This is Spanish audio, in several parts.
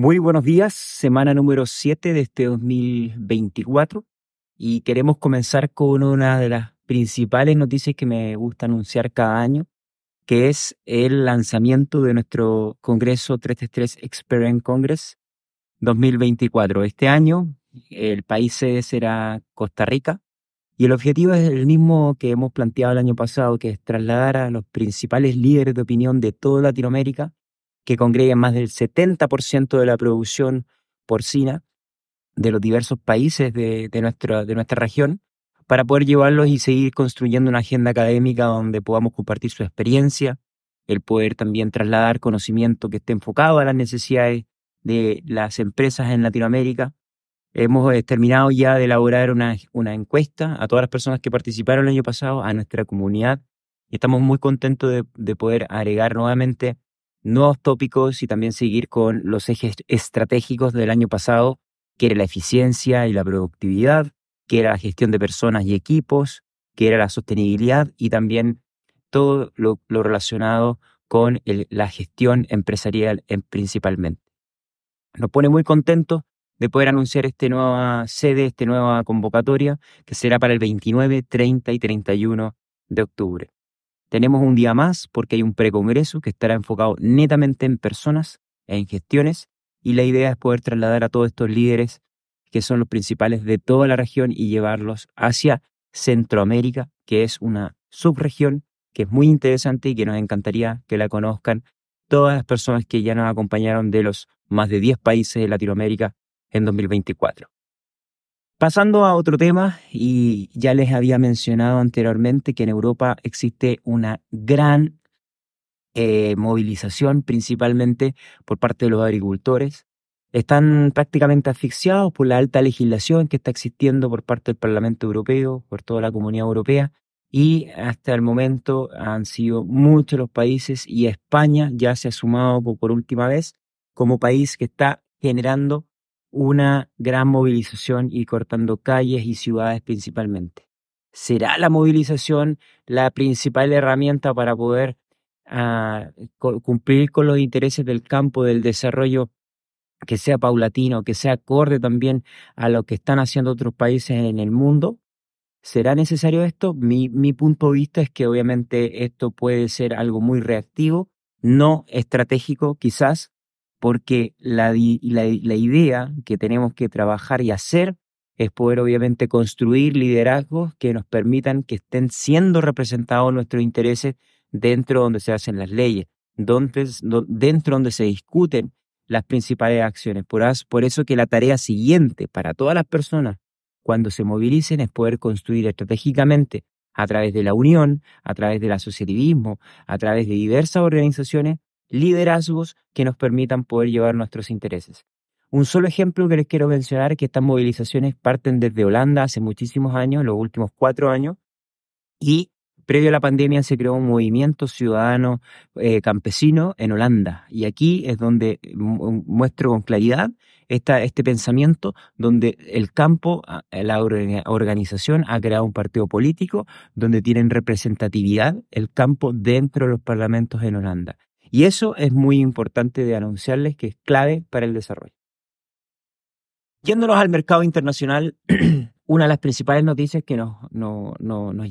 Muy buenos días, semana número 7 de este 2024 y queremos comenzar con una de las principales noticias que me gusta anunciar cada año, que es el lanzamiento de nuestro Congreso 333 Experience Congress 2024. Este año el país será Costa Rica y el objetivo es el mismo que hemos planteado el año pasado, que es trasladar a los principales líderes de opinión de toda Latinoamérica que congreguen más del 70% de la producción porcina de los diversos países de, nuestra, de nuestra región, para poder llevarlos y seguir construyendo una agenda académica donde podamos compartir su experiencia, el poder también trasladar conocimiento que esté enfocado a las necesidades de las empresas en Latinoamérica. Hemos eh, terminado ya de elaborar una, una encuesta a todas las personas que participaron el año pasado, a nuestra comunidad, y estamos muy contentos de, de poder agregar nuevamente nuevos tópicos y también seguir con los ejes estratégicos del año pasado, que era la eficiencia y la productividad, que era la gestión de personas y equipos, que era la sostenibilidad y también todo lo, relacionado con la gestión empresarial en, principalmente. Nos pone muy contentos de poder anunciar esta nueva sede, esta nueva convocatoria, que será para el 29, 30 y 31 de octubre. Tenemos un día más porque hay un precongreso que estará enfocado netamente en personas, en gestiones, y la idea es poder trasladar a todos estos líderes que son los principales de toda la región y llevarlos hacia Centroamérica, que es una subregión que es muy interesante y que nos encantaría que la conozcan todas las personas que ya nos acompañaron de los más de 10 países de Latinoamérica en 2024. Pasando a otro tema, y ya les había mencionado anteriormente que en Europa existe una gran eh, movilización, principalmente por parte de los agricultores. Están prácticamente asfixiados por la alta legislación que está existiendo por parte del Parlamento Europeo, por toda la comunidad europea, y hasta el momento han sido muchos los países y España ya se ha sumado por última vez como país que está generando una gran movilización y cortando calles y ciudades principalmente. ¿Será la movilización la principal herramienta para poder ah, cumplir con los intereses del campo, del desarrollo que sea paulatino, que sea acorde también a lo que están haciendo otros países en el mundo? ¿Será necesario esto? Mi, mi punto de vista es que obviamente esto puede ser algo muy reactivo, no estratégico quizás, porque la, la, idea que tenemos que trabajar y hacer es poder obviamente construir liderazgos que nos permitan que estén siendo representados nuestros intereses dentro donde se hacen las leyes, donde, dentro donde se discuten las principales acciones. Por, por eso que la tarea siguiente para todas las personas cuando se movilicen es poder construir estratégicamente a través de la unión, a través del asociativismo, a través de diversas organizaciones, liderazgos que nos permitan poder llevar nuestros intereses. Un solo ejemplo que les quiero mencionar es que estas movilizaciones parten desde Holanda hace muchísimos años, los últimos cuatro años, y previo a la pandemia se creó un movimiento ciudadano eh, campesino en Holanda. Y aquí es donde muestro con claridad este pensamiento donde el campo, la organización ha creado un partido político donde tienen representatividad el campo dentro de los parlamentos en Holanda. Y eso es muy importante de anunciarles que es clave para el desarrollo. Yéndonos al mercado internacional, una de las principales noticias que nos,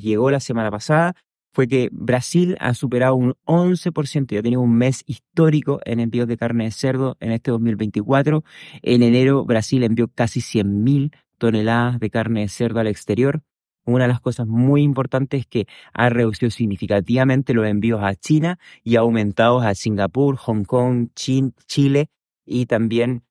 llegó la semana pasada fue que Brasil ha superado un 11%, ya tenido un mes histórico en envíos de carne de cerdo en este 2024. En enero Brasil envió casi 100.000 toneladas de carne de cerdo al exterior. Una de las cosas muy importantes es que ha reducido significativamente los envíos a China y ha aumentado a Singapur, Hong Kong, Chile y también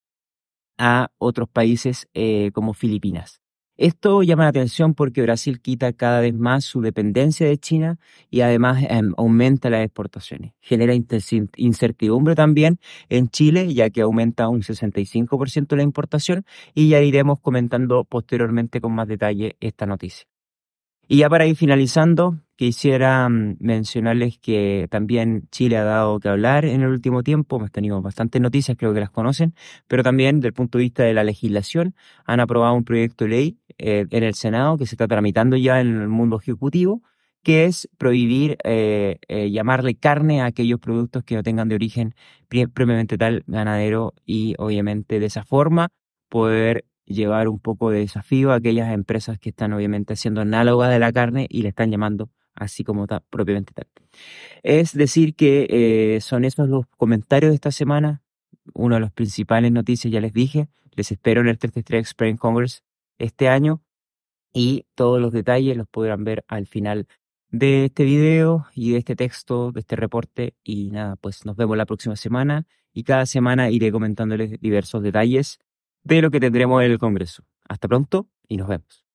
a otros países eh, como Filipinas. Esto llama la atención porque Brasil quita cada vez más su dependencia de China y además em, aumenta las exportaciones. Genera incertidumbre también en Chile, ya que aumenta un 65% la importación y ya iremos comentando posteriormente con más detalle esta noticia. Y ya para ir finalizando, quisiera mm, mencionarles que también Chile ha dado que hablar en el último tiempo, hemos tenido bastantes noticias, creo que las conocen, pero también desde el punto de vista de la legislación han aprobado un proyecto de ley eh, en el Senado que se está tramitando ya en el mundo ejecutivo, que es prohibir eh, eh, llamarle carne a aquellos productos que no tengan de origen previamente tal ganadero y obviamente de esa forma poder llevar un poco de desafío a aquellas empresas que están obviamente haciendo análoga de la carne y le están llamando así como está propiamente tal. Es decir, que eh, son esos los comentarios de esta semana. Una de las principales noticias, ya les dije. Les espero en el 33 Experience Congress este año y todos los detalles los podrán ver al final de este video y de este texto, de este reporte. Y nada, pues nos vemos la próxima semana y cada semana iré comentándoles diversos detalles de lo que tendremos en el Congreso. Hasta pronto y nos vemos.